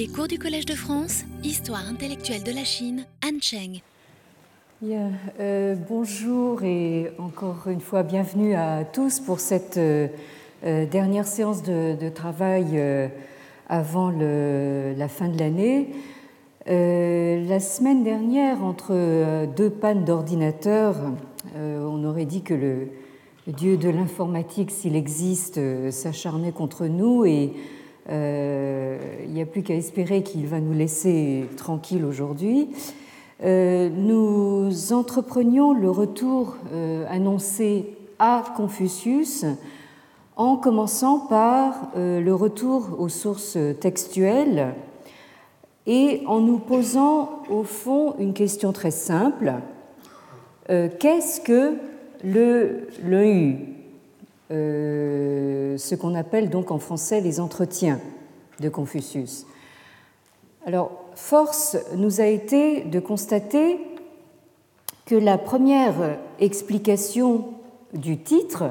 Les cours du Collège de France, Histoire intellectuelle de la Chine, Han Cheng. Euh, bonjour et encore une fois bienvenue à tous pour cette euh, euh, dernière séance de, travail avant la fin de l'année. La semaine dernière, entre deux pannes d'ordinateur, on aurait dit que le, le dieu de l'informatique, s'il existe, s'acharnait contre nous et il n'y a plus qu'à espérer qu'il va nous laisser tranquilles aujourd'hui. Euh, nous entreprenions le retour euh, annoncé à Confucius en commençant par euh, le retour aux sources textuelles et en nous posant au fond une question très simple. Euh, Qu'est-ce que le l'EU euh, ce qu'on appelle donc en français les entretiens de Confucius Alors, force nous a été de constater que la première explication du titre,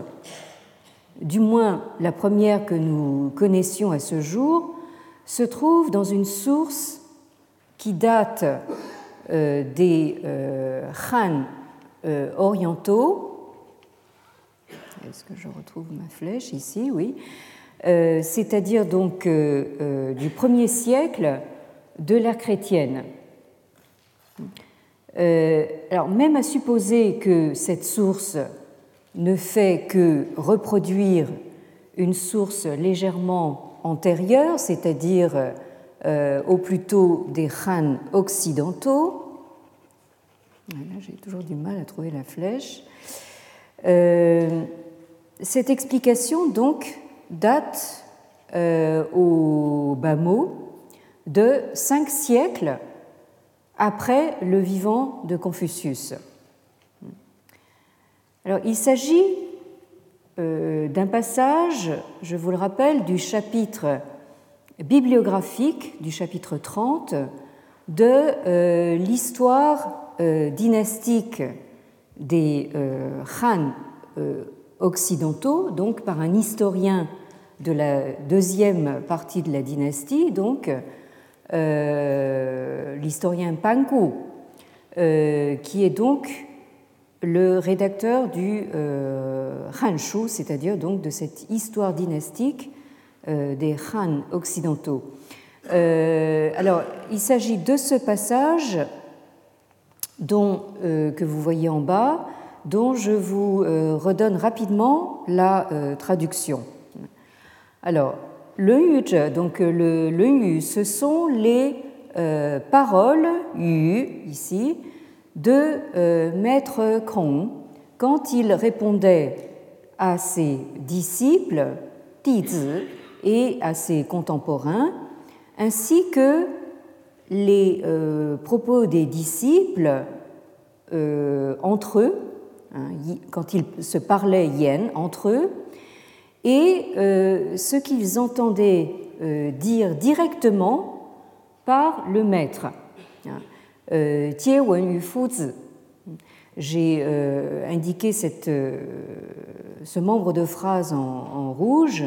du moins la première que nous connaissions à ce jour, se trouve dans une source qui date euh, des euh, Han euh, orientaux. Est-ce que je retrouve ma flèche ici? Oui. Euh, C'est-à-dire donc euh, euh, du premier siècle de l'ère chrétienne. Alors, même à supposer que cette source ne fait que reproduire une source légèrement antérieure, c'est-à-dire au plutôt des Han occidentaux, j'ai toujours du mal à trouver la flèche. Cette explication, donc, date euh, au bas de cinq siècles après le vivant de Confucius. Alors, il s'agit euh, d'un passage, je vous le rappelle, du chapitre bibliographique, du chapitre 30, de euh, l'histoire dynastique des Han occidentaux, donc par un historien de la deuxième partie de la dynastie, donc euh, l'historien Panku, euh, qui est donc le rédacteur du euh, Hanshu, c'est-à-dire donc de cette histoire dynastique euh, des Han occidentaux. Alors, il s'agit de ce passage que vous voyez en bas, dont je vous euh, redonne rapidement la euh, traduction. Alors, le yu, donc euh, le, le ce sont les paroles yu ici de maître Kong quand il répondait à ses disciples, Tizi, et à ses contemporains, ainsi que les propos des disciples entre eux, hein, quand ils se parlaient yen entre eux, et euh, ce qu'ils entendaient euh, dire directement par le maître. Hein. Euh, wen yu. J'ai indiqué ce membre de phrase en, en rouge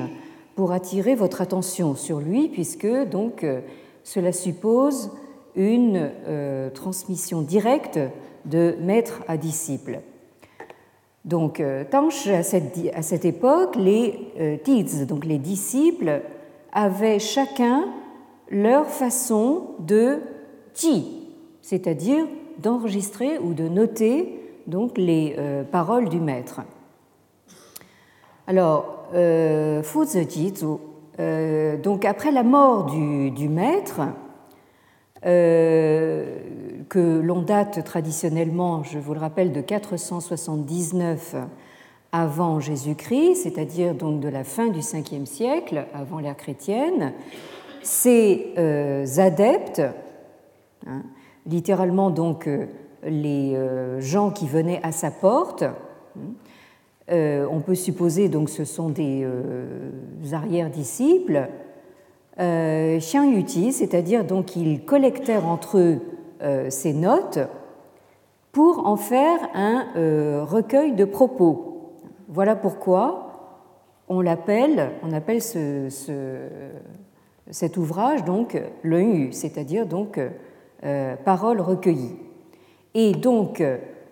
pour attirer votre attention sur lui, puisque donc cela suppose une transmission directe de maître à disciple. Donc, euh, à cette, époque, les euh, tiz, donc les disciples, avaient chacun leur façon de ji, c'est-à-dire d'enregistrer ou de noter donc les euh, paroles du maître. Alors, euh, donc après la mort du, maître, que l'on date traditionnellement, je vous le rappelle, de 479 avant Jésus-Christ, c'est-à-dire donc de la fin du 5e siècle, avant l'ère chrétienne, ces euh, adeptes, hein, littéralement donc euh, les euh, gens qui venaient à sa porte, hein, euh, on peut supposer donc ce sont des euh, arrière-disciples, euh, Xiang Yuti, c'est-à-dire donc ils collectèrent entre eux euh, ces notes pour en faire un euh, recueil de propos. Voilà pourquoi on l'appelle, on appelle ce, ce, cet ouvrage, donc le Yu, c'est-à-dire donc paroles recueillies. Et donc,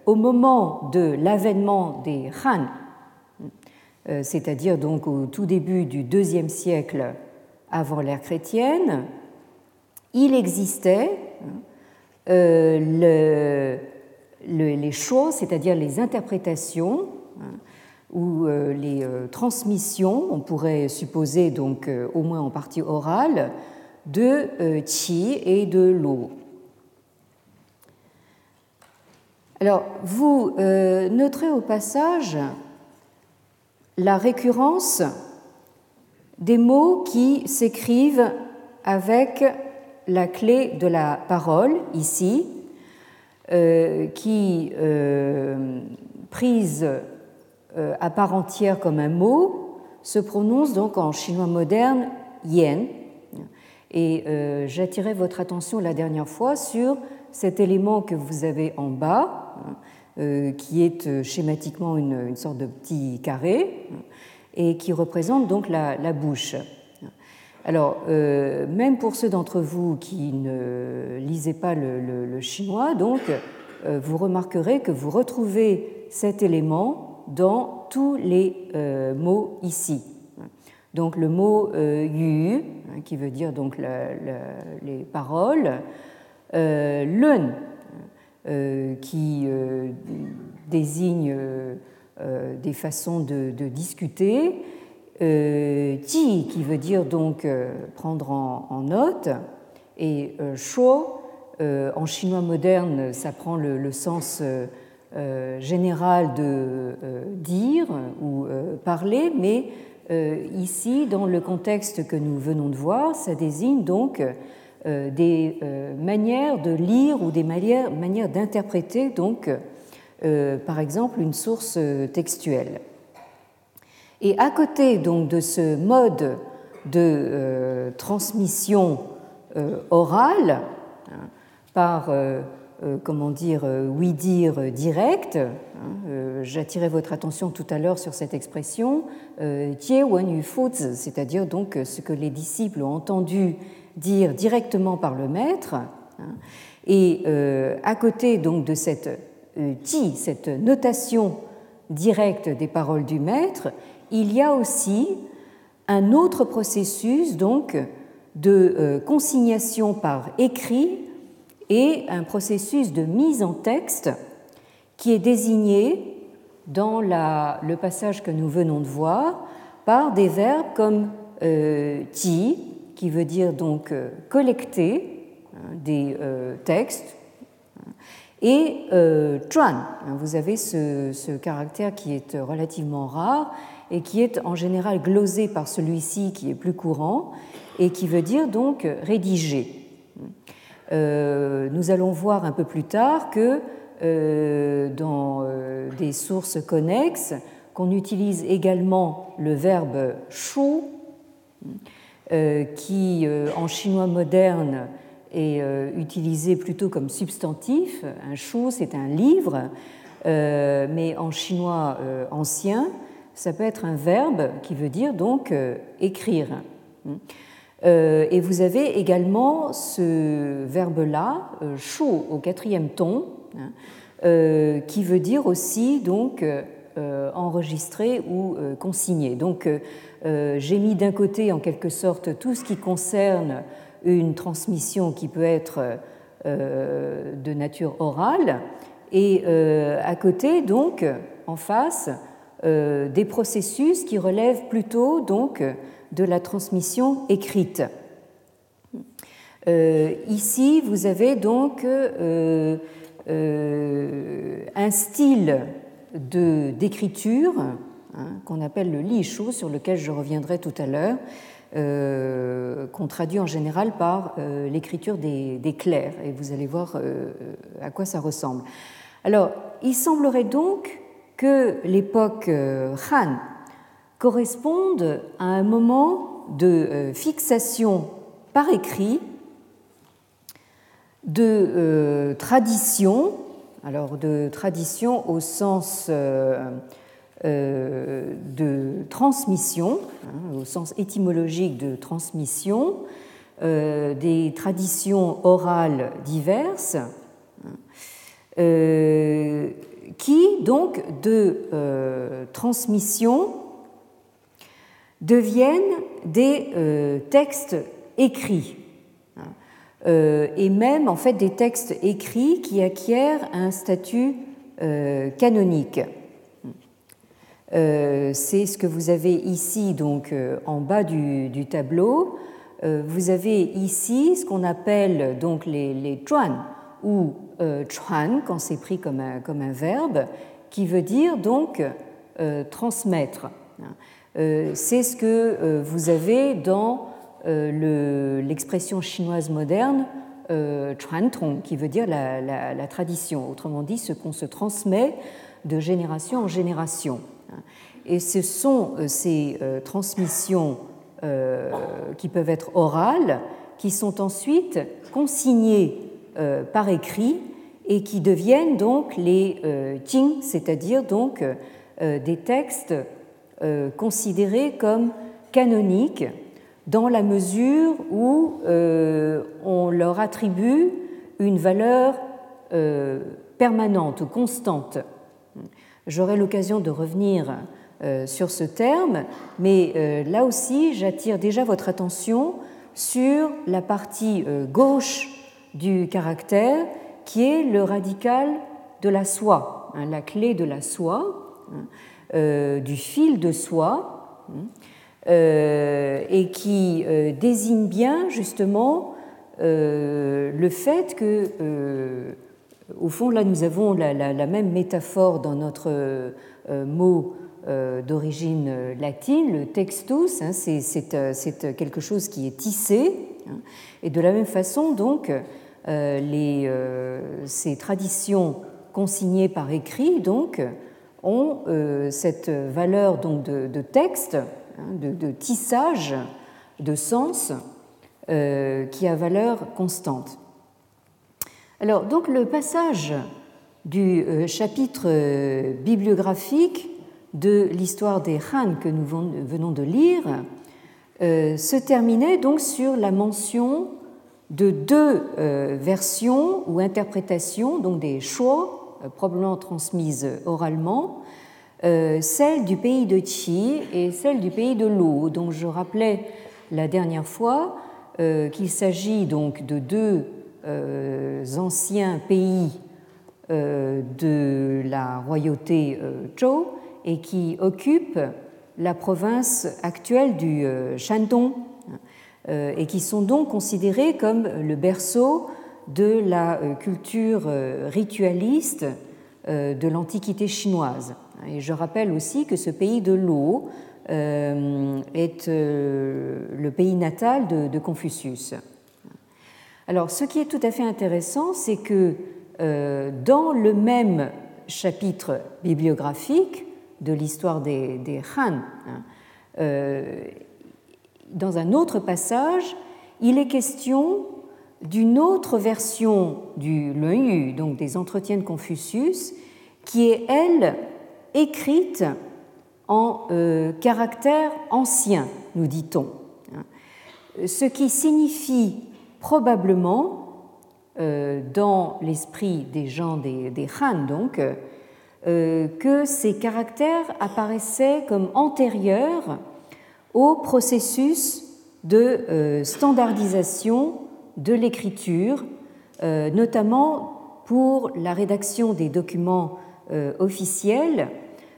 au moment de l'avènement des Han, c'est-à-dire donc au tout début du deuxième siècle avant l'ère chrétienne, il existait euh, les choses, c'est-à-dire les interprétations hein, ou euh, les euh, transmissions, on pourrait supposer donc au moins en partie orale, de Qi et de Lo. Alors, vous noterez au passage la récurrence des mots qui s'écrivent avec la clé de la parole ici, euh, qui, euh, prise euh, à part entière comme un mot, se prononce donc en chinois moderne yen. Et j'attirais votre attention la dernière fois sur cet élément que vous avez en bas, qui est schématiquement une, sorte de petit carré, et qui représente donc la bouche. Alors, euh, même pour ceux d'entre vous qui ne lisaient pas le, chinois, donc, euh, vous remarquerez que vous retrouvez cet élément dans tous les euh, mots ici. Donc, le mot yu, hein, qui veut dire donc les paroles, lun, qui désigne des façons de discuter, euh, ji qui veut dire donc euh, prendre en, note, et euh, shuo en chinois moderne ça prend le, sens général de dire ou parler, mais ici dans le contexte que nous venons de voir, ça désigne donc des manières de lire ou des manières, manières d'interpréter donc par exemple une source textuelle. Et à côté donc de ce mode de euh, transmission euh, orale hein, par euh, comment dire oui dire direct, hein, j'attirais votre attention tout à l'heure sur cette expression c'est-à-dire donc ce que les disciples ont entendu dire directement par le maître. Hein. et à côté donc de cette ti, cette notation directe des paroles du maître, il y a aussi un autre processus donc de euh, consignation par écrit et un processus de mise en texte qui est désigné dans le passage que nous venons de voir par des verbes comme euh, ti, qui veut dire donc euh, collecter hein, des textes, et euh, Vous avez ce, caractère qui est relativement rare et qui est en général glosé par celui-ci qui est plus courant et qui veut dire donc rédiger. Euh, nous allons voir un peu plus tard que euh, dans euh, des sources connexes, qu'on utilise également le verbe shu, qui en chinois moderne est utilisé plutôt comme substantif. Un shu, c'est un livre, mais en chinois ancien, ça peut être un verbe qui veut dire donc euh, écrire. Euh, et vous avez également ce verbe-là, euh, chaud au quatrième ton, hein, qui veut dire aussi donc enregistrer ou consigner. Donc j'ai mis d'un côté en quelque sorte tout ce qui concerne une transmission qui peut être de nature orale, et à côté donc en face euh, des processus qui relèvent plutôt donc de la transmission écrite. Euh, ici, vous avez donc euh, un style d'écriture hein, qu'on appelle le lishu, sur lequel je reviendrai tout à l'heure, qu'on traduit en général par l'écriture des, clercs, et vous allez voir à quoi ça ressemble. Alors, il semblerait donc que l'époque euh, Han corresponde à un moment de euh, fixation par écrit de euh, tradition, alors de tradition au sens de transmission, hein, au sens étymologique de transmission, des traditions orales diverses qui, donc, de transmission deviennent des textes écrits euh, et même en fait des textes écrits qui acquièrent un statut euh, canonique. Euh, c'est ce que vous avez ici donc en bas du, tableau. vous avez ici ce qu'on appelle donc les, les chuan ou chuan quand c'est pris comme un, comme un verbe, qui veut dire donc transmettre. c'est ce que vous avez dans euh, l'expression chinoise moderne euh, qui veut dire la, tradition, autrement dit ce qu'on se transmet de génération en génération. Et ce sont euh, ces transmissions qui peuvent être orales, qui sont ensuite consignées par écrit et qui deviennent donc les jing, c'est-à-dire donc des textes considérés comme canoniques dans la mesure où euh, on leur attribue une valeur euh, permanente, constante. J'aurai l'occasion de revenir euh, sur ce terme, mais là aussi, j'attire déjà votre attention sur la partie gauche du caractère, qui est le radical de la soie, hein, la clé de la soie, hein, du fil de soie. Hein. Euh, et qui euh, désigne bien justement euh, le fait que, au fond, là, nous avons la, même métaphore dans notre mot d'origine latine, le textus, hein, c'est quelque chose qui est tissé, hein. et de la même façon, donc, ces traditions consignées par écrit, donc, ont cette valeur donc, de, texte Hein, de, tissage de sens euh, qui a valeur constante. Alors, donc, le passage du euh, chapitre euh, bibliographique de l'histoire des Han que nous venons de lire se terminait donc sur la mention de deux versions ou interprétations, donc des choix probablement transmises oralement, euh, celle du pays de Qi et celle du pays de Lu, dont je rappelais la dernière fois euh, qu'il s'agit donc de deux euh, anciens pays de la royauté Zhou et qui occupent la province actuelle du Shandong et qui sont donc considérés comme le berceau de la culture ritualiste de l'Antiquité chinoise. Et je rappelle aussi que ce pays de l'eau euh, est euh, le pays natal de, Confucius. Alors, ce qui est tout à fait intéressant, c'est que euh, dans le même chapitre bibliographique de l'histoire des, Han, hein, dans un autre passage, il est question d'une autre version du Yu, donc des entretiens de Confucius, qui est, elle, écrite en euh, caractère ancien, nous dit-on, ce qui signifie probablement, euh, dans l'esprit des gens des, Han, donc, euh, que ces caractères apparaissaient comme antérieurs au processus de standardisation de l'écriture, notamment pour la rédaction des documents euh, officielle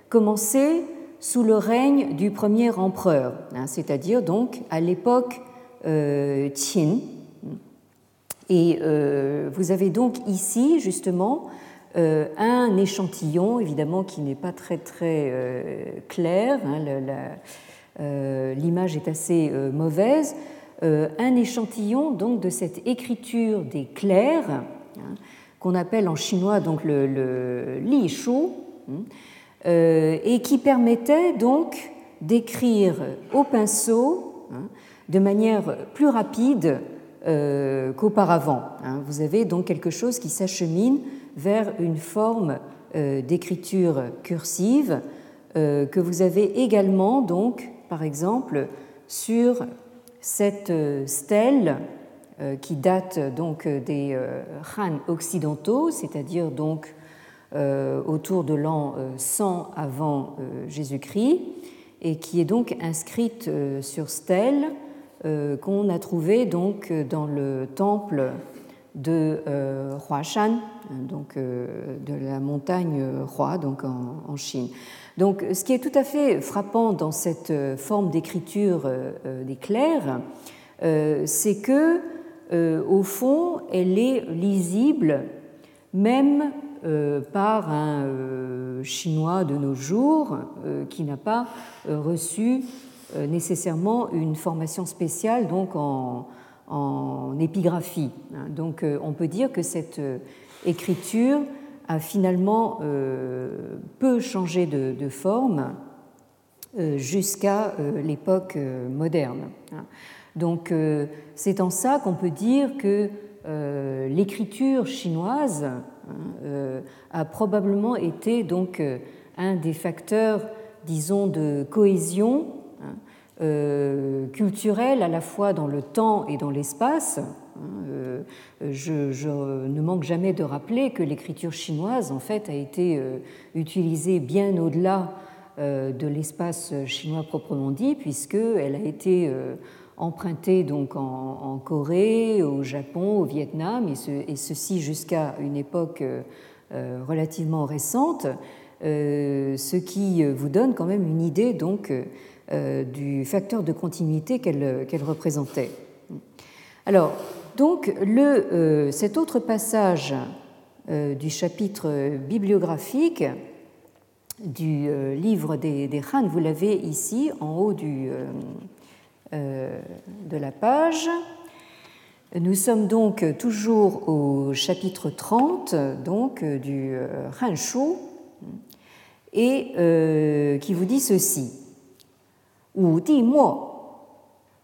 commençait sous le règne du premier empereur, hein, c'est-à-dire donc à l'époque euh, Qin. Et euh, vous avez donc ici justement un échantillon, évidemment qui n'est pas très très clair, hein, l'image est assez mauvaise, un échantillon donc de cette écriture des clercs. Hein, qu'on appelle en chinois donc le, li shu, hein, euh, et qui permettait donc d'écrire au pinceau de manière plus rapide euh, qu'auparavant. Hein. Vous avez donc quelque chose qui s'achemine vers une forme euh, d'écriture cursive que vous avez également donc par exemple sur cette stèle qui date donc des Han occidentaux, c'est-à-dire donc autour de l'an 100 avant Jésus-Christ, et qui est donc inscrite sur stèle qu'on a trouvée donc dans le temple de Huashan, donc de la montagne Hua, donc en Chine. Donc, ce qui est tout à fait frappant dans cette euh, forme d'écriture euh, euh, des clercs, c'est que, au fond, elle est lisible même par un chinois de nos jours qui n'a pas reçu nécessairement une formation spéciale donc en, épigraphie. Hein. Donc, on peut dire que cette écriture a finalement euh, peu changé de, forme euh, jusqu'à euh, l'époque moderne. Hein. Donc c'est en ça qu'on peut dire que l'écriture chinoise hein, a probablement été donc un des facteurs, disons, de cohésion culturelle à la fois dans le temps et dans l'espace, euh, je, ne manque jamais de rappeler que l'écriture chinoise, en fait, a été euh, utilisée bien au-delà euh, de l'espace chinois proprement dit, puisqu'elle a été empruntée donc en, Corée, au Japon, au Vietnam, et, ceci jusqu'à une époque relativement récente, ce qui vous donne quand même une idée donc du facteur de continuité qu'elle représentait. Alors, donc, euh, cet autre passage euh, du chapitre bibliographique du euh, livre des, des Han, vous l'avez ici en haut de la page. Nous sommes donc toujours au chapitre 30 donc, du Han Shu et qui vous dit ceci 武帝末，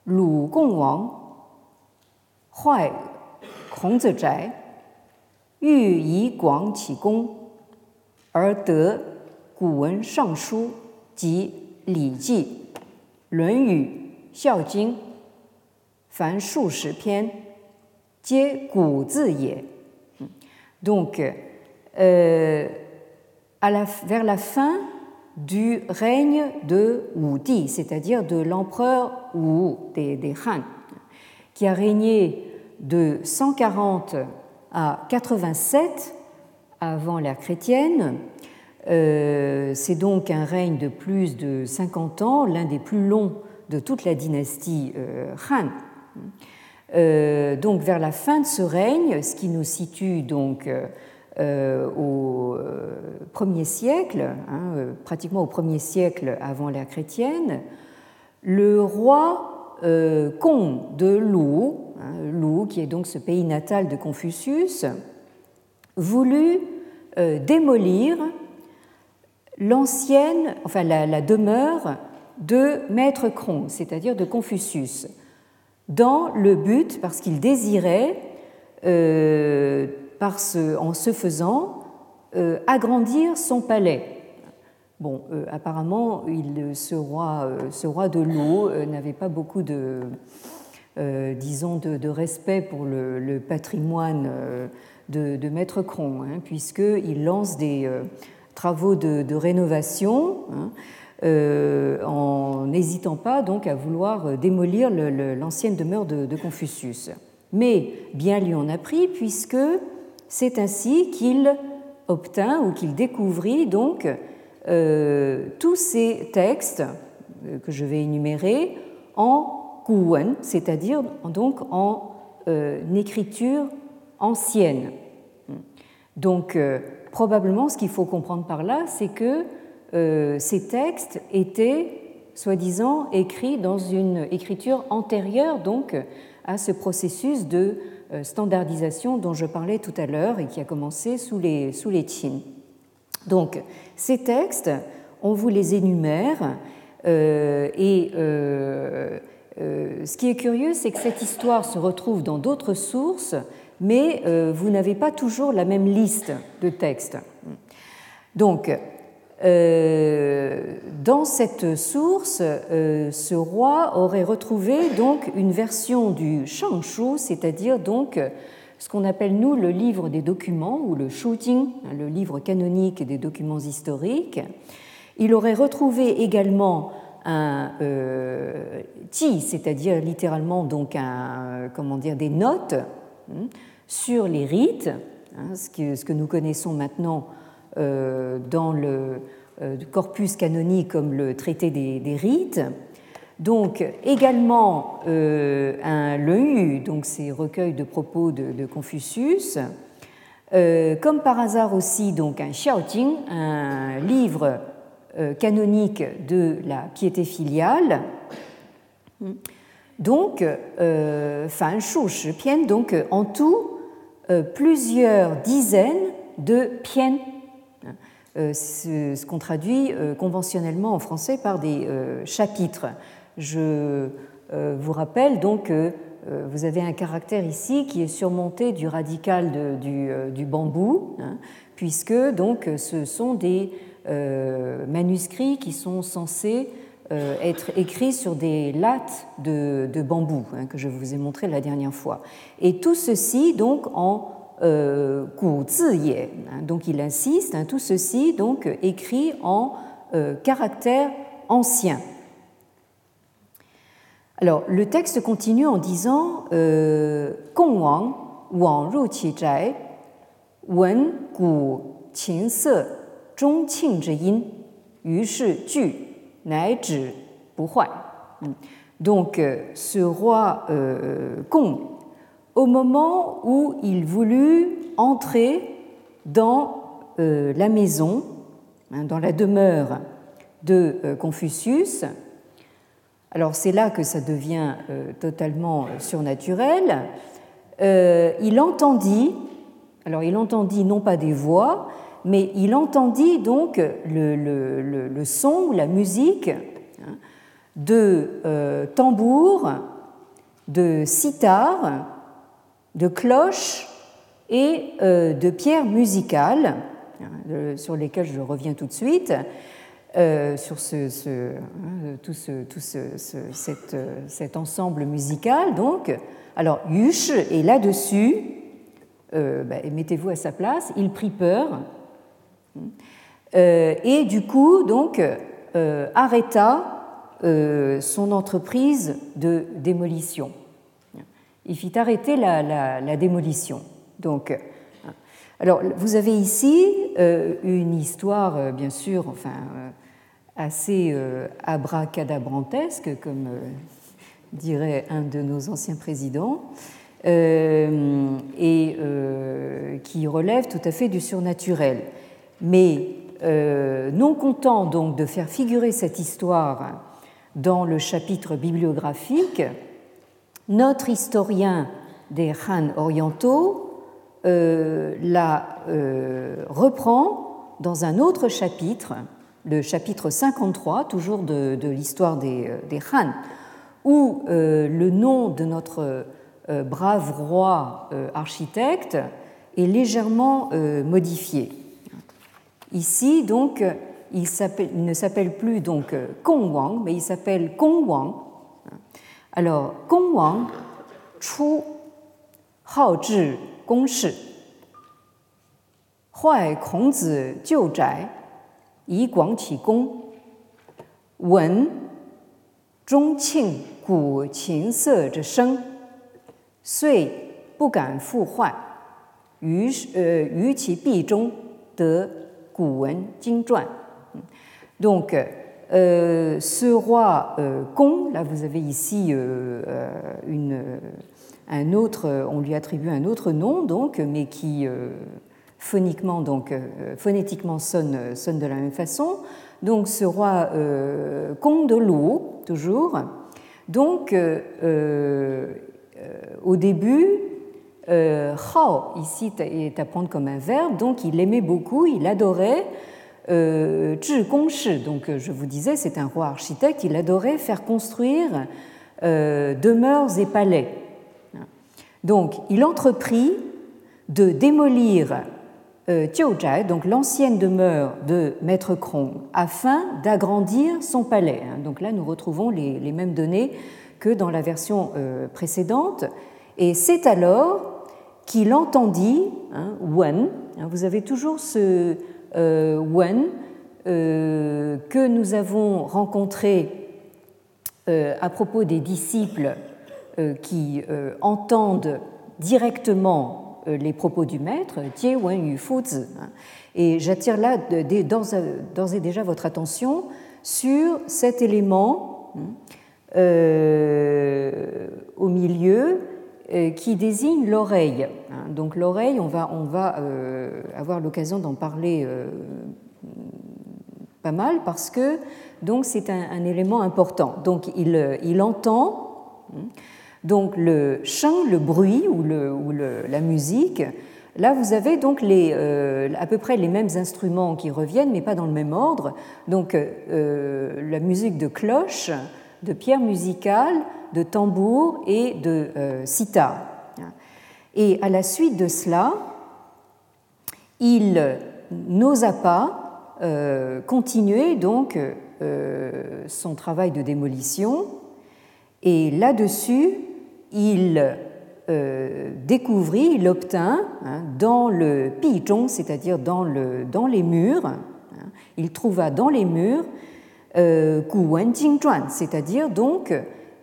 鲁共王，坏孔子宅，欲以广启功，而得古文尚书及《礼记》《论语》《孝经》，凡数十篇，皆古字也。嗯，donc，呃，à la vers la fin。Du règne de Wu Di, c'est-à-dire de l'empereur Wu des, des Han, qui a régné de 140 à 87 avant l'ère chrétienne. Euh, c'est donc un règne de plus de 50 ans, l'un des plus longs de toute la dynastie euh, Han. Euh, donc vers la fin de ce règne, ce qui nous situe donc au premier siècle, hein, pratiquement au premier siècle avant l'ère chrétienne, le roi Kong de Lou Hein, Lou, qui est donc ce pays natal de Confucius, voulut euh, démolir l'ancienne, enfin la, demeure de Maître Kron, c'est-à-dire de Confucius, dans le but, parce qu'il désirait, euh, en se faisant, euh, agrandir son palais. Bon, apparemment, il, ce, roi, ce roi de l'eau n'avait pas beaucoup de, euh, disons, de, respect pour le, patrimoine euh, de, Maître Cron, hein, puisqu'il lance des euh, travaux de, rénovation. Hein, en n'hésitant pas donc à vouloir démolir l'ancienne demeure de, Confucius. Mais bien lui en a pris puisque c'est ainsi qu'il obtint ou qu'il découvrit donc tous ces textes que je vais énumérer en c'est-à-dire donc en euh, écriture ancienne. Donc euh, probablement ce qu'il faut comprendre par là, c'est que euh, ces textes étaient soi-disant écrits dans une écriture antérieure donc à ce processus de standardisation dont je parlais tout à l'heure et qui a commencé sous les, sous les Qin. Donc ces textes, on vous les énumère et euh, ce qui est curieux, c'est que cette histoire se retrouve dans d'autres sources, mais euh, vous n'avez pas toujours la même liste de textes. Donc, dans cette source, ce roi aurait retrouvé donc une version du Shangshu, c'est-à-dire donc ce qu'on appelle nous le livre des documents ou le Shujing, hein, le livre canonique des documents historiques. Il aurait retrouvé également un euh, ti, c'est-à-dire littéralement donc comment dire, des notes hein, sur les rites, hein, ce, que, nous connaissons maintenant euh, dans le euh, corpus canonique comme le traité des, rites. Donc également euh, un le donc ces recueils de propos de, Confucius, euh, comme par hasard aussi donc un Xiaojing, un livre euh, canonique de la piété filiale. Donc, Fan Shu donc en tout plusieurs dizaines de piens, ce qu'on traduit conventionnellement en français par des chapitres. Je euh, vous rappelle donc que euh, vous avez un caractère ici qui est surmonté du radical euh, du, bambou, hein, puisque donc ce sont des manuscrits qui sont censés être écrits sur des lattes de, bambou hein, que je vous ai montré la dernière fois. Et tout ceci donc en euh, hein, donc il insiste, tout ceci donc écrit en caractère ancien. Alors, le texte continue en disant euh. Donc, euh, ce roi euh, Gong, au moment où il voulut entrer dans euh, la maison, hein, dans la demeure de euh, Confucius, alors c'est là que ça devient euh, totalement surnaturel. Il entendit, alors il entendit non pas des voix, mais il entendit donc le, son la musique hein, de tambours, de sitar, de cloches et de pierres musicales, hein, sur lesquelles je reviens tout de suite, euh, sur tout, ce, tout cet, euh, ensemble musical. Donc, alors Yush est là-dessus, euh, bah, mettez-vous à sa place, il prit peur et du coup donc arrêta son entreprise de démolition. Il fit arrêter la, démolition. Donc, alors, vous avez ici une histoire, bien sûr, enfin, assez euh, abracadabrantesque, comme euh, dirait un de nos anciens présidents, euh, et qui relève tout à fait du surnaturel. Mais non content donc de faire figurer cette histoire dans le chapitre bibliographique, notre historien des Han orientaux la reprend dans un autre chapitre le chapitre 53, toujours de, l'histoire des, euh, Han, où euh, le nom de notre euh, brave roi architecte est légèrement modifié. Ici, donc, il, ne s'appelle plus donc Gong Wang, mais il s'appelle Gong Wang. Alors, Gong Wang, Chu Hao Zhi Gong Shi, Huai Kongzi Jiu Zhai, 以广启功，闻钟磬鼓琴瑟之声，遂不敢复唤。于呃于其壁中得古文经传。Donc, Euh, ce roi euh, Gong, là vous avez ici euh, un autre, on lui attribue un autre nom, donc, mais qui phoniquement, donc euh, phonétiquement sonne, de la même façon. Donc ce roi euh, de l'eau, toujours. Donc euh, euh, au début, hao ici est à prendre comme un verbe, donc il aimait beaucoup, il adorait euh, donc je vous disais, c'est un roi architecte, il adorait faire construire demeures et palais. Donc il entreprit de démolir donc l'ancienne demeure de Maître Krong, afin d'agrandir son palais. Hein. Donc là, nous retrouvons les, mêmes données que dans la version précédente. Et c'est alors qu'il entendit, hein, Wen, hein, vous avez toujours ce Wen que nous avons rencontré euh, à propos des disciples euh, qui euh, entendent directement les propos du maître, Jie Wen Yu Fuzi. Et j'attire là d'ores et déjà votre attention sur cet élément au milieu qui désigne l'oreille. Hein. Donc l'oreille, on va, on va avoir l'occasion d'en parler pas mal parce que donc c'est un, élément important. Donc il, il entend hein, donc le chant, le bruit ou, le, ou le, la musique. Là, vous avez donc les, euh, à peu près les mêmes instruments qui reviennent, mais pas dans le même ordre. Donc euh, la musique de cloche, de pierre musicale, de tambour et de euh. Et à la suite de cela, il n'osa pas continuer donc euh, son travail de démolition et là-dessus, il euh, découvrit, il obtint hein, dans le pizhong, c'est-à-dire dans, le, dans les murs, il trouva dans les murs euh, Gu Wen Zhuan, c'est-à-dire donc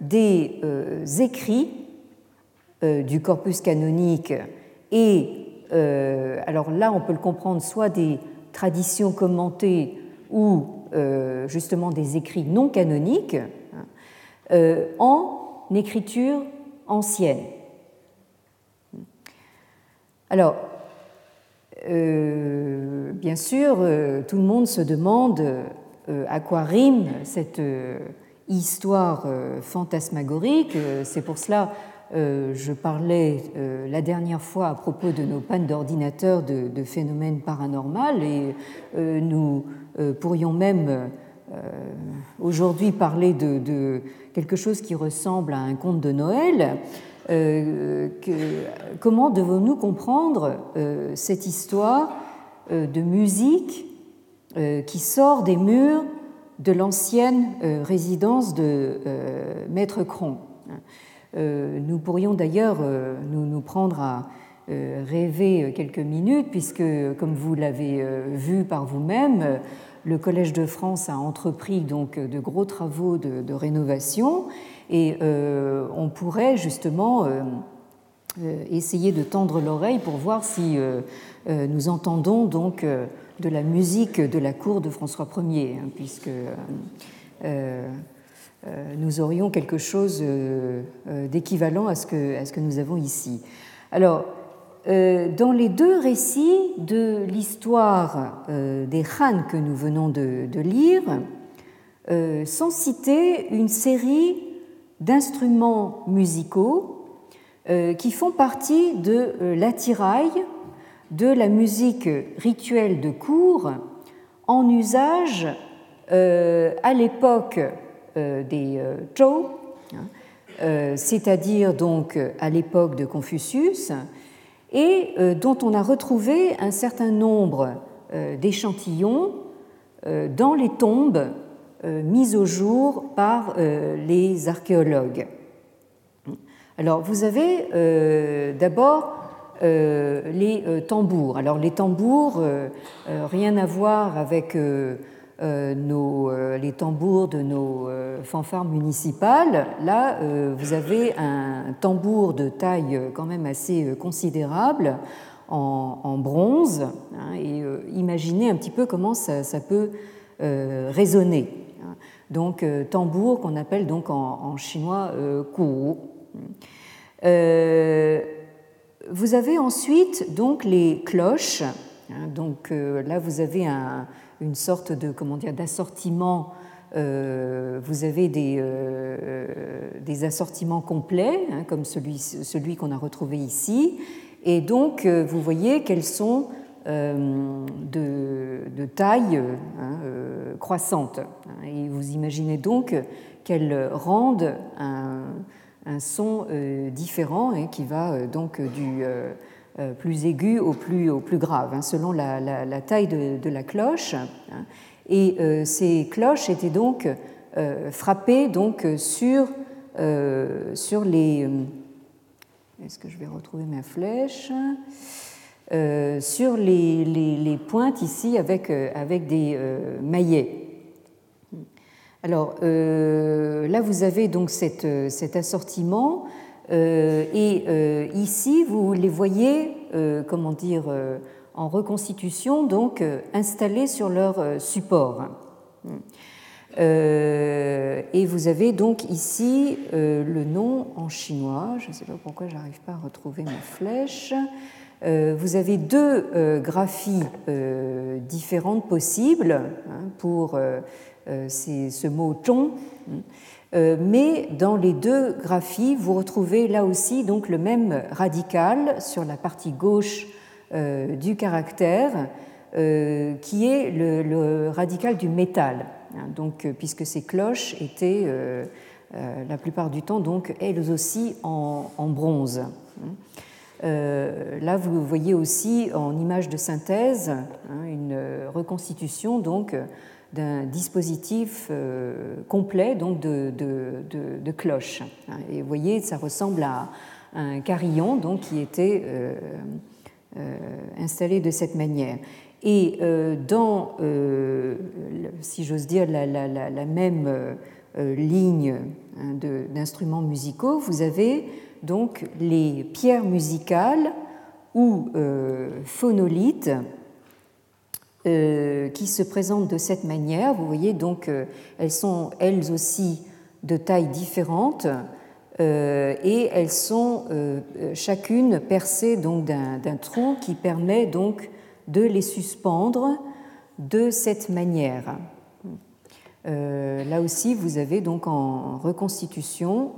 des euh, écrits du corpus canonique et alors là on peut le comprendre soit des traditions commentées ou euh, justement des écrits non canoniques hein, euh, en écriture ancienne. Alors, euh, bien sûr, tout le monde se demande à quoi rime cette histoire fantasmagorique. C'est pour cela je parlais la dernière fois à propos de nos pannes d'ordinateur de, phénomènes paranormaux et nous euh, pourrions même euh, aujourd'hui parler de, quelque chose qui ressemble à un conte de Noël. Euh, comment devons-nous comprendre cette histoire de musique qui sort des murs de l'ancienne résidence de Maître Cron. Nous pourrions d'ailleurs nous, prendre à rêver quelques minutes, puisque, comme vous l'avez vu par vous-même, le Collège de France a entrepris donc de gros travaux de, rénovation. Et euh, on pourrait justement euh, euh, essayer de tendre l'oreille pour voir si nous entendons donc de la musique de la cour de François Ier, hein, puisque nous aurions quelque chose d'équivalent à, ce que, nous avons ici. Alors, euh, dans les deux récits de l'histoire euh, des Han que nous venons de, lire, euh, sont cités une série d'instruments musicaux qui font partie de l'attirail de la musique rituelle de cour en usage à l'époque des Zhou, hein, c'est-à-dire donc à l'époque de Confucius, et euh, dont on a retrouvé un certain nombre euh, d'échantillons euh, dans les tombes mises au jour par les archéologues. Alors vous avez d'abord les tambours. Alors les tambours, rien à voir avec les tambours de nos fanfares municipales. Là, vous avez un tambour de taille quand même assez considérable en, bronze. Hein, et imaginez un petit peu comment ça, peut résonner. Hein. Donc tambour qu'on appelle donc en, chinois kou. Vous avez ensuite donc les cloches. Hein. donc là, vous avez un, une sorte de comment dire d'assortiment. Euh, vous avez des, euh, des assortiments complets, hein, comme celui, celui qu'on a retrouvé ici, et donc euh, vous voyez qu'elles sont de, de, taille hein, croissante. Et vous imaginez donc qu'elles rendent un, un son différent et qui va donc du plus aigu au plus, au plus grave, hein, selon la, taille de, la cloche. Hein. Et ces cloches étaient donc frappées donc, sur, sur les. Est-ce que je vais retrouver ma flèche Sur les, les, pointes ici avec, avec des maillets. Alors là, vous avez donc cet assortiment euh, et euh, ici, vous les voyez, euh, comment dire, en reconstitution, donc installés sur leur support. et vous avez donc ici le nom en chinois. Je ne sais pas pourquoi j'arrive pas à retrouver ma flèche. vous avez deux graphies différentes possibles hein, pour ce mot zhong. Euh, mais dans les deux graphies, vous retrouvez là aussi donc le même radical sur la partie gauche euh, du caractère, euh, qui est le, radical du métal. Hein, donc, puisque ces cloches étaient la plupart du temps donc elles aussi en, bronze. là, vous voyez aussi en image de synthèse hein, une reconstitution donc d'un dispositif euh, complet donc de, de, cloches. Et vous voyez, ça ressemble à un carillon donc, qui était euh, euh, installé de cette manière. Et dans, si j'ose dire, la, la, même ligne hein, d'instruments musicaux, vous avez donc les pierres musicales ou phonolithes euh, qui se présentent de cette manière. Vous voyez donc, euh, elles sont elles aussi de tailles différentes euh, et elles sont chacune percées donc d'un trou qui permet donc de les suspendre de cette manière. là aussi, vous avez donc en reconstitution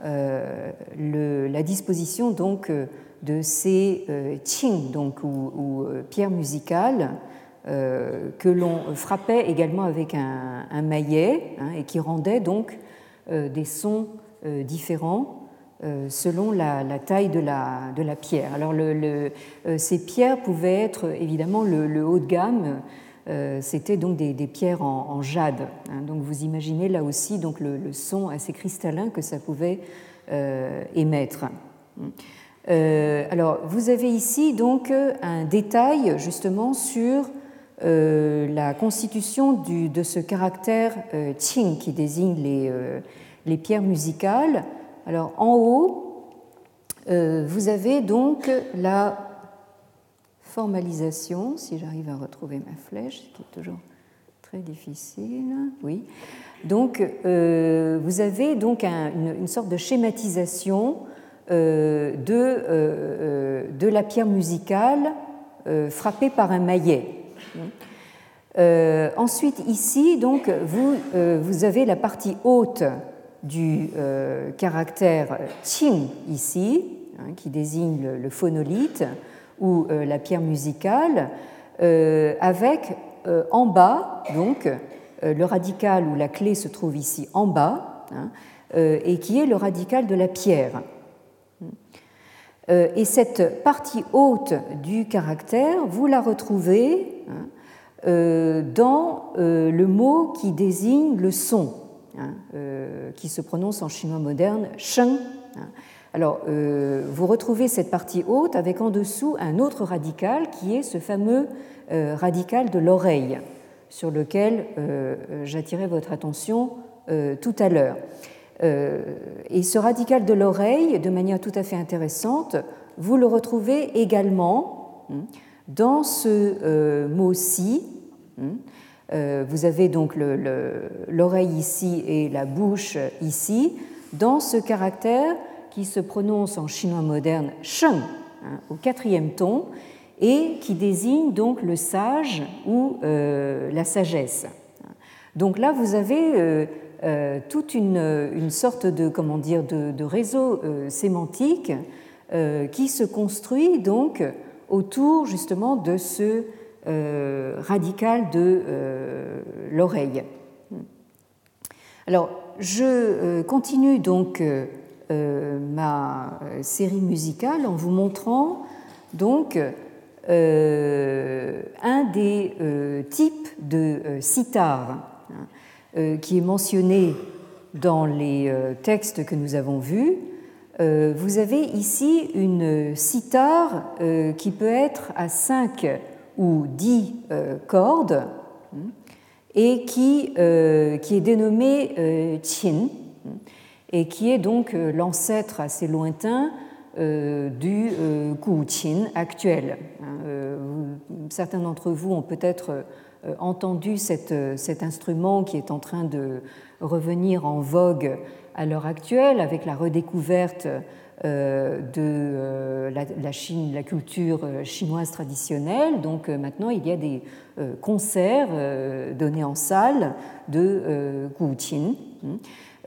la disposition donc de ces qing donc ou pierres musicales euh, que l'on frappait également avec un, maillet hein, et qui rendait donc euh, des sons euh, différents selon la, taille de la, pierre. Alors ces pierres pouvaient être évidemment le, haut de gamme, c'était donc des, pierres en, jade. Hein. donc vous imaginez là aussi donc le, son assez cristallin que ça pouvait émettre. alors vous avez ici donc un détail justement sur euh, la constitution de ce caractère euh, qing qui désigne les, euh, les, pierres musicales. Alors en haut, vous avez donc la formalisation, si j'arrive à retrouver ma flèche, c'est toujours très difficile. Oui. Donc vous avez donc une, sorte de schématisation de la pierre musicale frappée par un maillet. Euh, ensuite, ici, donc, vous, euh, vous, avez la partie haute du euh, caractère qing ici, hein, qui désigne le, le, ou la pierre musicale, avec en bas, donc, le radical où la clé se trouve ici en bas, hein, et qui est le radical de la pierre. Et cette partie haute du caractère, vous la retrouvez dans euh, le mot qui désigne le son, hein, euh, qui se prononce en chinois moderne sheng. Hein. Alors, vous retrouvez cette partie haute avec en dessous un autre radical qui est ce fameux radical de l'oreille, sur lequel j'attirais votre attention tout à l'heure. Et ce radical de l'oreille, de manière tout à fait intéressante, vous le retrouvez également hein, dans ce euh, mot-ci. Hein, euh, vous avez donc l'oreille ici et la bouche ici, dans ce caractère qui se prononce en chinois moderne sheng, hein, au quatrième ton, et qui désigne donc le sage ou euh, la sagesse. Donc là, vous avez toute une, sorte de, comment dire, de réseau sémantique qui se construit donc autour justement de ce euh, radical de euh, l'oreille. Alors, je continue donc ma série musicale en vous montrant donc un des types de sitar hein, qui est mentionné dans les textes que nous avons vus. Vous avez ici une sitar qui peut être à 5 ou 10 cordes hein, et qui, qui est dénommée Qin et qui est donc euh, l'ancêtre assez lointain euh, du euh, Qin actuel. Hein, certains d'entre vous ont peut-être entendu cet, instrument qui est en train de revenir en vogue à l'heure actuelle avec la redécouverte de la, Chine, la culture chinoise traditionnelle. Donc maintenant, il y a des concerts donnés en salle de Qin.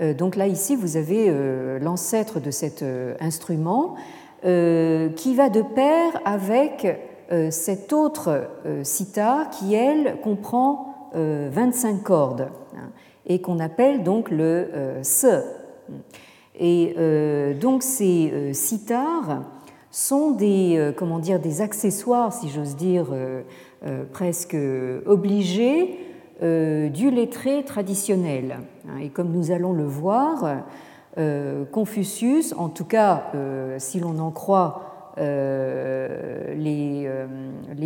Euh, donc là, ici, vous avez euh, l'ancêtre de cet euh, instrument qui va de pair avec cette autre sitar qui, elle, comprend 25 cordes et qu'on appelle donc le se. Et donc ces sitars sont des, comment dire, des accessoires, si j'ose dire, presque obligés euh, du lettré traditionnel. Et comme nous allons le voir, euh, Confucius, en tout cas euh, si l'on en croit les,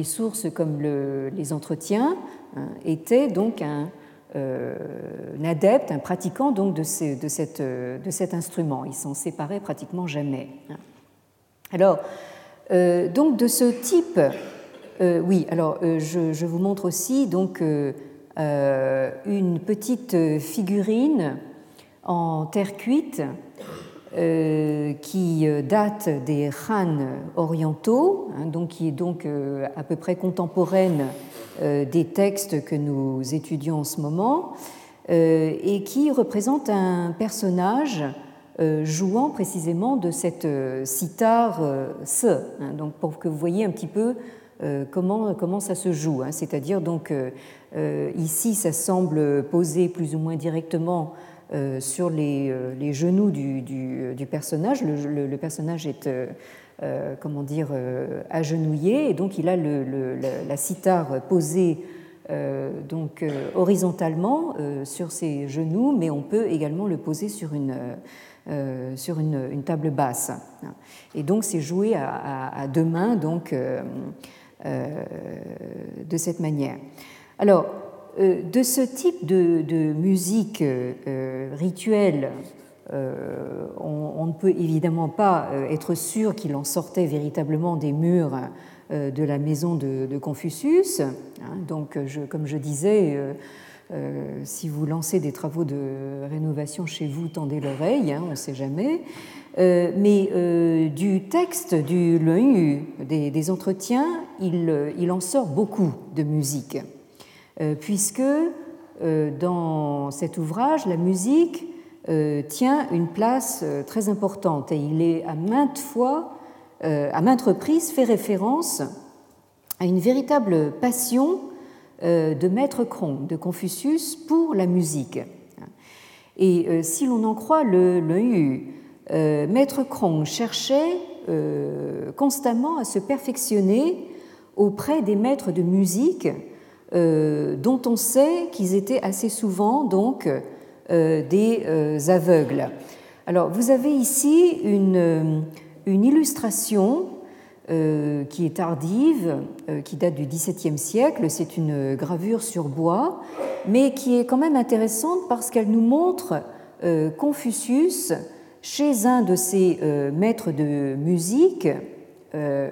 sources comme les entretiens, hein, était donc un, adepte, un pratiquant donc de, de, cet instrument. Il s'en séparait pratiquement jamais. Alors, donc de ce type, oui, alors je, je, vous montre aussi donc euh, une petite figurine en terre cuite euh, qui date des Han orientaux, hein, donc qui est donc euh, à peu près contemporaine des textes que nous étudions en ce moment, et qui représente un personnage jouant précisément de cette sitar se, hein, donc pour que vous voyez un petit peu comment, comment ça se joue. Hein. C'est-à-dire donc euh, ici, ça semble poser plus ou moins directement euh, sur les, euh, genoux du, personnage. Le, personnage est comment dire, agenouillé et donc il a la cithare posée donc horizontalement sur ses genoux, mais on peut également le poser sur une, sur une, table basse. Et donc c'est joué à, deux mains donc de cette manière. Alors, euh, de ce type de, musique euh, rituelle, euh, on, ne peut évidemment pas être sûr qu'il en sortait véritablement des murs de la maison de, Confucius. Hein. donc, comme je disais, si vous lancez des travaux de rénovation chez vous, tendez l'oreille, hein, on ne sait jamais. mais du texte du des, des entretiens, il, en sort beaucoup de musique. Euh, puisque euh, dans cet ouvrage, la musique euh, tient une place très importante et il est à maintes fois, à maintes reprises, fait référence à une véritable passion de Maître Krong, de Confucius, pour la musique. Et si l'on en croit le, le Maître Krong cherchait constamment à se perfectionner auprès des maîtres de musique dont on sait qu'ils étaient assez souvent donc euh, des euh, aveugles. Alors vous avez ici une, illustration qui est tardive, qui date du XVIIe siècle. C'est une gravure sur bois, mais qui est quand même intéressante parce qu'elle nous montre Confucius chez un de ses maîtres de musique euh,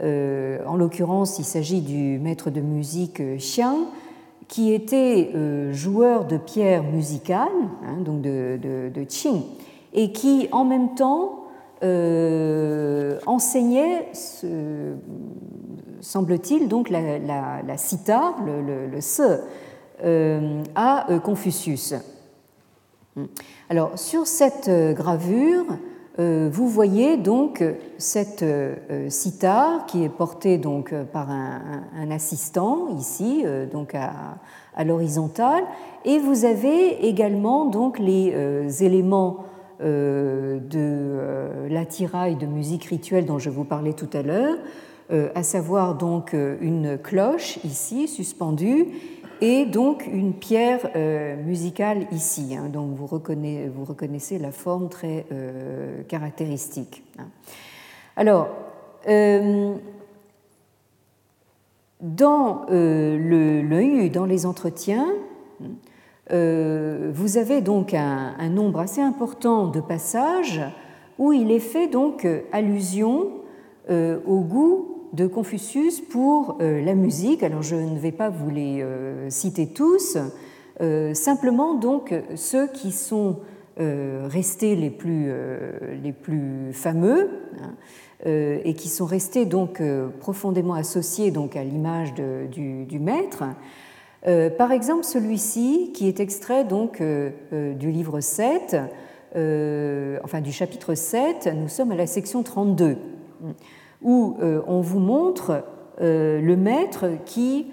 en l'occurrence, il s'agit du maître de musique euh, Xiang, qui était euh, joueur de pierre musicale, hein, donc de, Qing, et qui en même temps enseignait, semble-t-il, donc la, la, cita, le, se, à Confucius. Alors, sur cette gravure, euh, vous voyez donc cette sitar euh, qui est portée donc par un, assistant ici, euh, donc à, l'horizontale, et vous avez également donc les éléments de l'attirail de musique rituelle dont je vous parlais tout à l'heure, à savoir donc une cloche ici suspendue et donc une pierre musicale ici. Hein. donc vous reconnaissez, la forme très caractéristique. Hein. Alors, dans le, dans les entretiens, euh, vous avez donc un, nombre assez important de passages où il est fait donc allusion euh, au goût de Confucius pour euh, la musique. Alors je ne vais pas vous les citer tous, simplement donc ceux qui sont restés les plus, les plus fameux hein, et qui sont restés donc profondément associés donc à l'image du, maître. Euh, par exemple, celui-ci, qui est extrait donc euh, euh, du livre 7, enfin du chapitre 7, nous sommes à la section 32, où on vous montre le maître qui,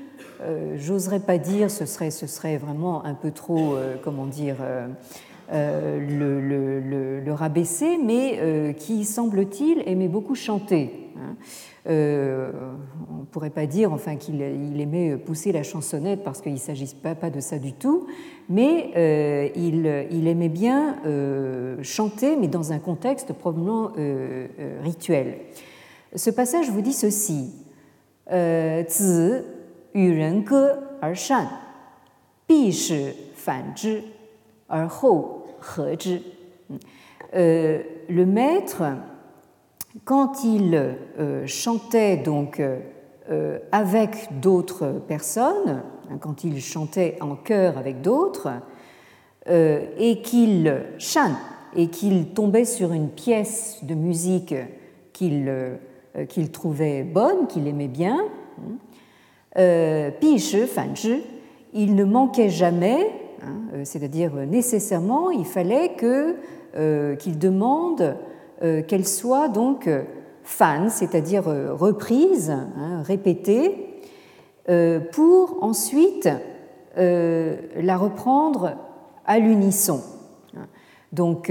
j'oserais pas dire, ce serait, vraiment un peu trop, comment dire, le, rabaisser, mais qui, semble-t-il, aimait beaucoup chanter. Hein. Euh, on ne pourrait pas dire enfin, qu'il aimait pousser la chansonnette parce qu'il ne s'agit pas, de ça du tout, mais euh, il, aimait bien euh, chanter, mais dans un contexte probablement rituel. Ce passage vous dit ceci zhi. Le maître quand il euh, chantait donc euh, avec d'autres personnes, hein, quand il chantait en chœur avec d'autres, euh, et qu'il chante et qu'il tombait sur une pièce de musique qu'il qu'il trouvait bonne, qu'il aimait bien, hein, il ne manquait jamais, hein, c'est-à-dire nécessairement, il fallait que qu'il demande euh, qu'elle soit donc euh, fan, c'est-à-dire euh, reprise, hein, répétée, pour ensuite la reprendre à l'unisson. Donc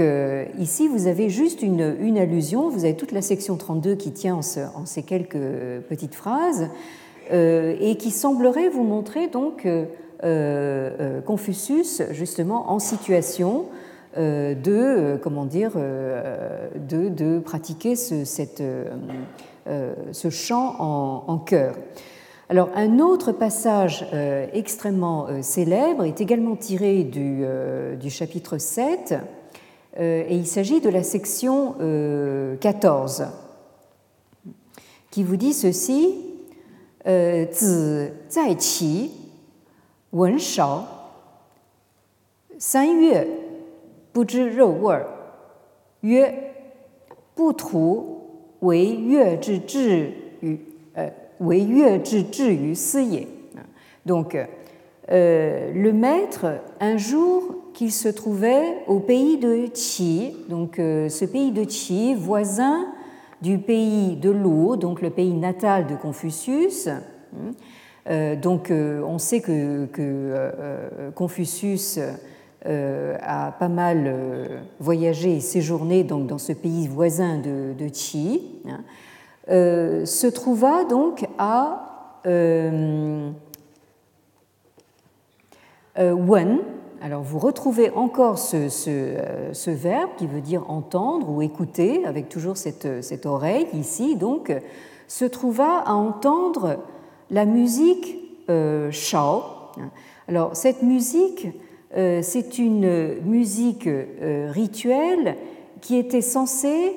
ici, vous avez juste une, allusion, vous avez toute la section 32 qui tient en, ces quelques petites phrases et qui semblerait vous montrer donc Confucius justement en situation euh, de, euh, comment dire, euh, de, pratiquer ce, chant en, en chœur. Alors, un autre passage extrêmement célèbre est également tiré du, du chapitre 7, euh, et il s'agit de la section euh, 14 qui vous dit ceci euh, Zi zai qi, wen shao, san yu. Donc, euh, le maître, un jour qu'il se trouvait au pays de Qi, donc euh, ce pays de Qi, voisin du pays de Lu, donc le pays natal de Confucius. Euh, donc, on sait que, Confucius a pas mal voyagé et séjourné donc, dans ce pays voisin de, de hein, se trouva donc à Wen. Alors vous retrouvez encore ce, ce, verbe qui veut dire entendre ou écouter, avec toujours cette, cette oreille ici, donc se trouva à entendre la musique Shao. Alors cette musique euh, c'est une musique euh, rituelle qui était censée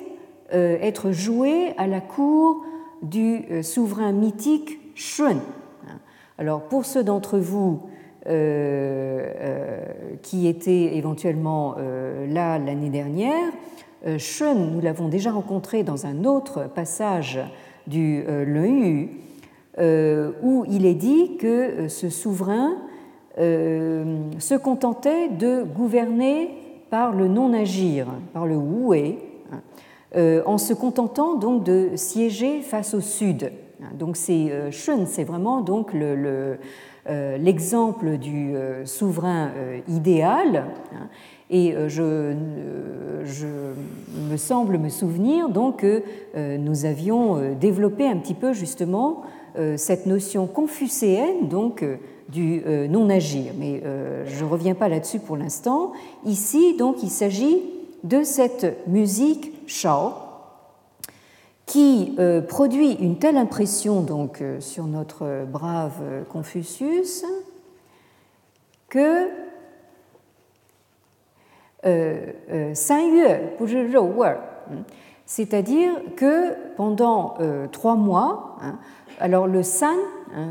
euh, être jouée à la cour du souverain mythique Shun. Alors pour ceux d'entre vous qui étaient éventuellement là l'année dernière, Shun, nous l'avons déjà rencontré dans un autre passage du Yu, où il est dit que ce souverain euh, se contentait de gouverner par le non-agir, par le woué, euh, en se contentant donc de siéger face au sud. Donc c'est euh, Shun, c'est vraiment donc le, du souverain idéal. Et je, je, me semble me souvenir donc que nous avions développé un petit peu justement cette notion confucéenne donc du non-agir. Mais je ne reviens pas là-dessus pour l'instant. Ici, donc, il s'agit de cette musique Shao qui euh, produit une telle impression donc euh, sur notre brave Confucius que euh, c'est-à-dire que pendant trois mois, hein, alors le san, hein,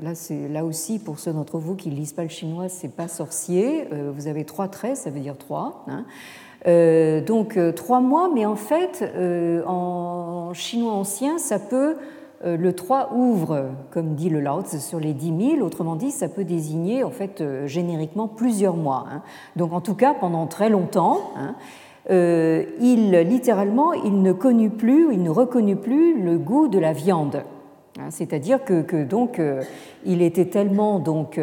là, là aussi pour ceux d'entre vous qui ne lisent pas le chinois, c'est pas sorcier, vous avez trois traits, ça veut dire trois. Hein, euh, donc euh, trois mois, mais en fait, euh, en chinois ancien, ça peut, le 3 ouvre, comme dit le Lao sur les 10 000, autrement dit, ça peut désigner en fait génériquement plusieurs mois. Hein. Donc en tout cas, pendant très longtemps, hein, il littéralement, il ne connut plus, il ne reconnut plus le goût de la viande. Hein. C'est-à-dire que, donc il était tellement donc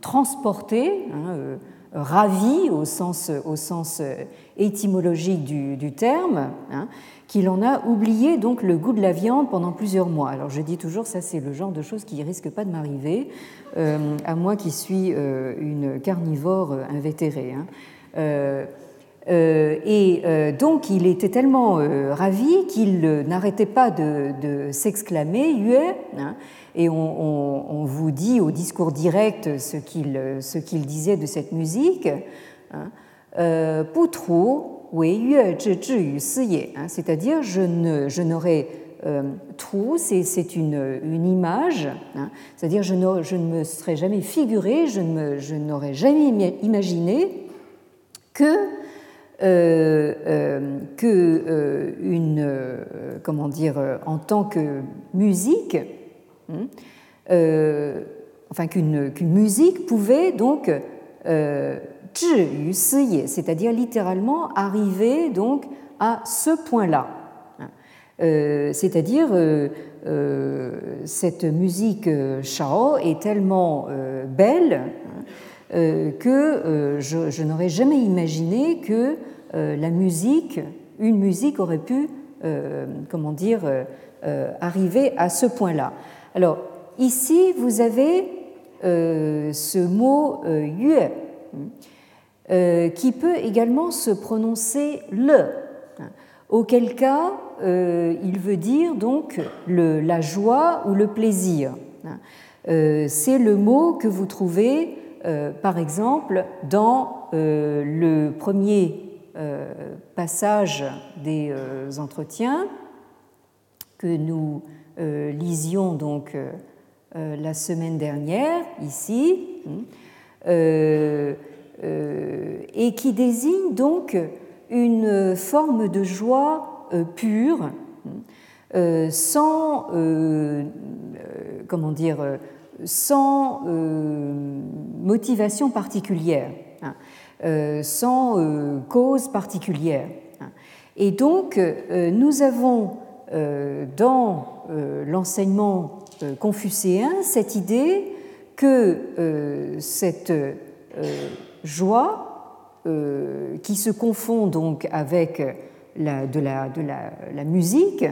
transporté ravi au sens, sens étymologique du, terme, hein, qu'il en a oublié donc le goût de la viande pendant plusieurs mois. Alors je dis toujours, ça c'est le genre de choses qui risque pas de m'arriver, euh, à moi qui suis euh, une carnivore invétérée. Hein. Euh, et donc il était tellement ravi qu'il n'arrêtait pas de, s'exclamer Yue, hein, et on, vous dit au discours direct ce qu'il ce qu'il disait de cette musique. Hein, euh, hein, c'est-à-dire je je n'aurais euh, c'est une, image, hein, c'est-à-dire je, ne me serais jamais figuré, je n'aurais jamais imaginé que euh, euh, que euh, une, comment dire, en tant que musique. Euh, enfin qu'une musique pouvait donc euh, c'est-à-dire littéralement arriver donc à ce point-là. Euh, c'est-à-dire cette musique Shao est tellement belle que je, je n'aurais jamais imaginé que la musique, une musique aurait pu, comment dire, arriver à ce point-là. Alors, ici, vous avez euh, ce mot euh, yue, euh, qui peut également se prononcer le, auquel cas il veut dire donc le, la joie ou le plaisir. C'est le mot que vous trouvez, par exemple, dans le premier passage des entretiens que nous euh, lisions donc euh, euh, la semaine dernière ici, hein, et qui désigne donc une forme de joie pure, hein, sans comment dire, sans motivation particulière, hein, sans cause particulière. Et donc, nous avons dans euh, l'enseignement euh, confucéen cette idée que euh, cette joie, qui se confond donc avec la, de, la, de la, musique,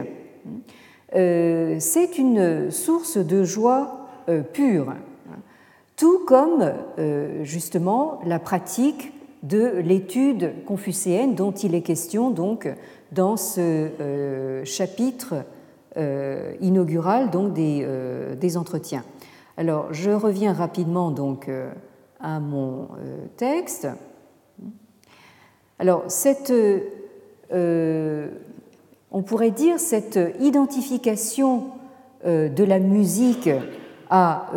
c'est une source de joie pure, tout comme justement la pratique de l'étude confucéenne dont il est question donc dans ce chapitre euh, inaugural donc des, euh, des, entretiens. Alors, je reviens rapidement donc euh, à mon texte. Alors, cette, on pourrait dire cette identification de la musique à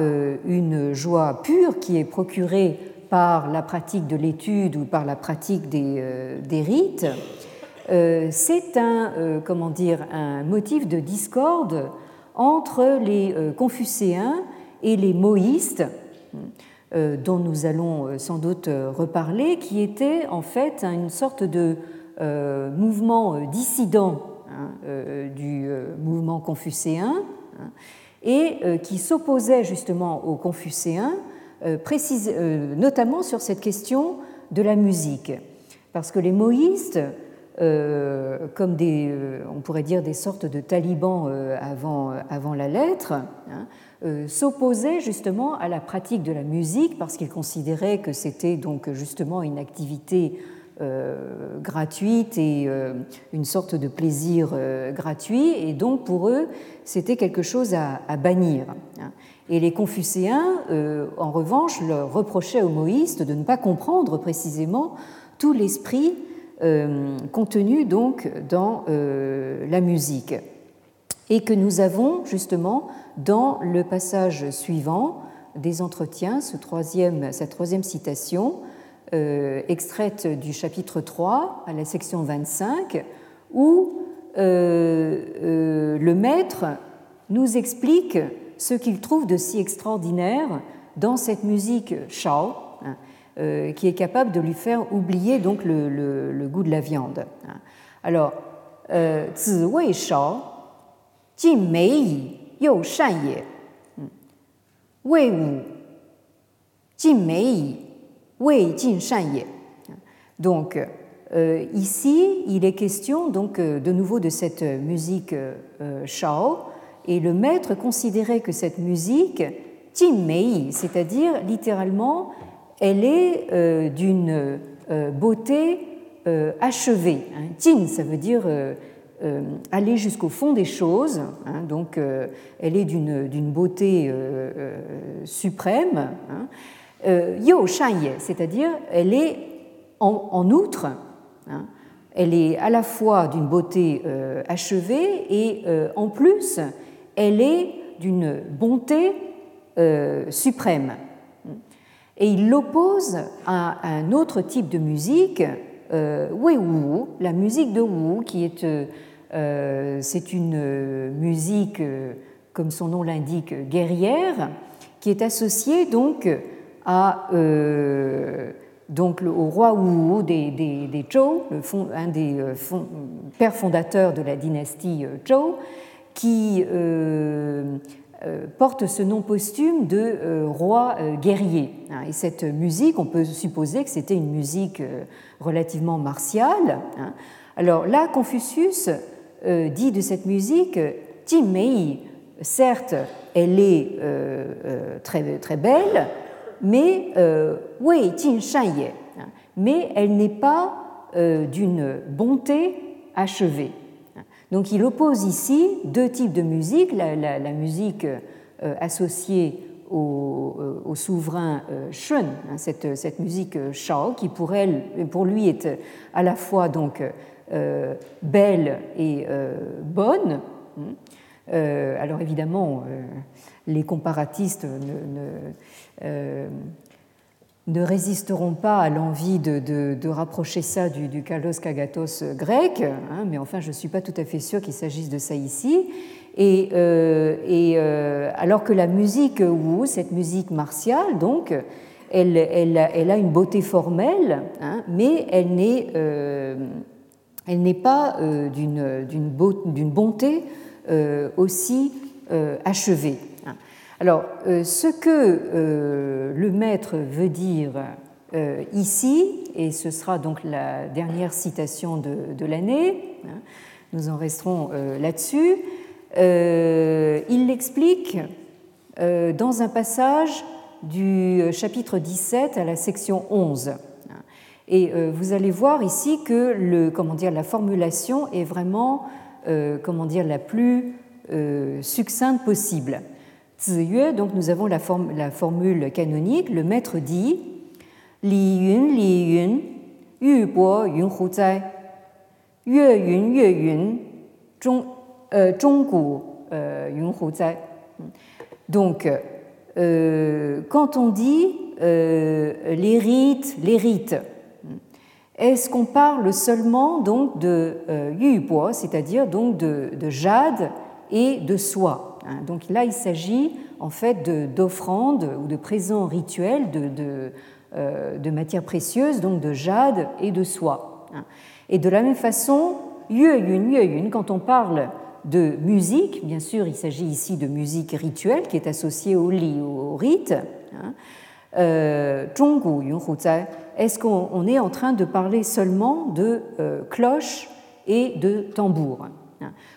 une joie pure qui est procurée par la pratique de l'étude ou par la pratique des, rites, euh, c'est un, euh, comment dire, un motif de discorde entre les euh, confucéens et les moïstes, dont nous allons sans doute reparler, qui était en fait une sorte de mouvement dissident hein, du mouvement confucéen hein, et qui s'opposait justement aux confucéens notamment sur cette question de la musique. Parce que les moïstes, comme des, on pourrait dire des sortes de talibans avant, avant la lettre, hein, s'opposaient justement à la pratique de la musique parce qu'ils considéraient que c'était donc justement une activité euh, gratuite et euh, une sorte de plaisir euh, gratuit, et donc pour eux, c'était quelque chose à, bannir. Hein. Et les Confucéens, en revanche, leur reprochaient aux moïstes de ne pas comprendre précisément tout l'esprit contenu donc dans la musique. Et que nous avons justement dans le passage suivant des entretiens, ce troisième, cette troisième citation, euh, extraite du chapitre 3 à la section 25, où euh, euh, le maître nous explique ce qu'il trouve de si extraordinaire dans cette musique Shao, qui est capable de lui faire oublier donc le, goût de la viande. Alors, Zi Wei Shao, Jin Mei Shan. Wei Jin Mei Wei Jin Shan. Donc, euh, ici, il est question donc euh, de nouveau de cette musique euh, Shao, et le maître considérait que cette musique, Jin Mei, c'est-à-dire littéralement, elle est d'une beauté achevée. Hein. Jin, ça veut dire aller jusqu'au fond des choses, hein. donc elle est d'une beauté suprême. Hein. Euh, yo Shanye, c'est-à-dire elle est en, outre, hein, elle est à la fois d'une beauté euh, achevée et euh, en plus elle est d'une bonté suprême. Et il l'oppose à un autre type de musique, Wei Wu, la musique de Wu, qui est c'est une musique, comme son nom l'indique, guerrière, qui est associée donc à, euh, donc, au roi Wu des, des, Zhou, un des euh, pères fondateurs de la dynastie euh, Zhou, qui porte ce nom posthume de roi guerrier. Hein. Et cette musique, on peut supposer que c'était une musique relativement martiale. Hein. Alors là, Confucius dit de cette musique, Mei, certes, elle est très, très belle, mais euh, Wei Shan mais elle n'est pas euh, d'une bonté achevée. Donc il oppose ici deux types de musique, la, musique euh, associée au, souverain Shun, hein, cette, musique Shao, qui pour, elle, pour lui est à la fois donc belle et bonne. alors évidemment, les comparatistes ne, euh, ne résisteront pas à l'envie de, rapprocher ça du, du Kalos Kagatos grec, hein, mais enfin je ne suis pas tout à fait sûr qu'il s'agisse de ça ici. Et, euh, euh, alors que la musique Wu, cette musique martiale, donc, elle, elle, elle a une beauté formelle, hein, mais elle n'est, elle n'est pas d'une bonté aussi achevée. Alors, euh, ce que euh, le maître veut dire euh, ici, et ce sera donc la dernière citation de, l'année, hein, nous en resterons là-dessus, il l'explique dans un passage du chapitre 17 à la section 11. Et vous allez voir ici que la formulation est vraiment la plus succincte possible donc nous avons la, la, formule canonique, le maître dit Li yun, li yun, yu bo yun hu zai, yue yun, yue yun, zhong, euh, gu euh, yun hu zai. Donc, euh, quand on dit euh, les rites, les rites, est-ce qu'on parle seulement donc de euh, yu bo, c'est-à-dire donc de, de jade et de soie? Donc là, il s'agit en fait d'offrandes ou de présents rituels de, euh, de, matières précieuses, donc de jade et de soie. Hein. Et de la même façon, yun, yun, quand on parle de musique, bien sûr, il s'agit ici de musique rituelle qui est associée au li, au rite. Hein. est-ce qu'on est en train de parler seulement de cloches et de tambours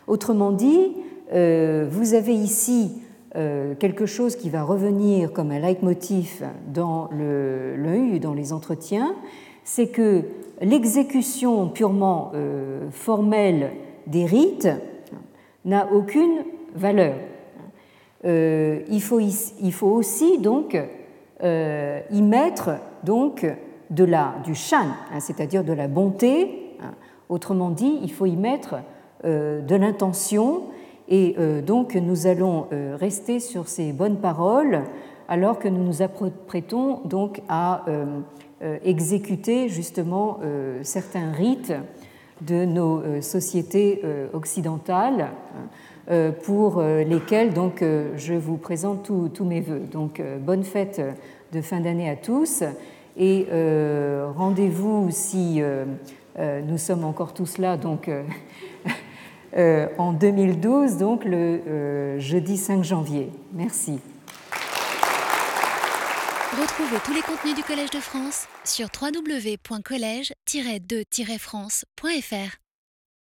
Autrement dit, vous avez ici quelque chose qui va revenir comme un leitmotiv dans le, dans les entretiens, c'est que l'exécution purement formelle des rites n'a aucune valeur. Euh, il, faut, il, faut, aussi donc euh, y mettre donc de la, du shan, hein, c'est-à-dire de la bonté. Hein. Autrement dit, il faut y mettre euh, de l'intention et donc nous allons rester sur ces bonnes paroles alors que nous nous apprêtons donc à exécuter justement certains rites de nos euh, sociétés euh, occidentales euh, pour lesquelles donc, je vous présente tous mes voeux. Donc, bonne fête de fin d'année à tous et rendez-vous si nous sommes encore tous là donc, en 2012, donc le jeudi 5 janvier. Merci. Retrouvez tous les contenus du Collège de France sur www.colège-2-france.fr.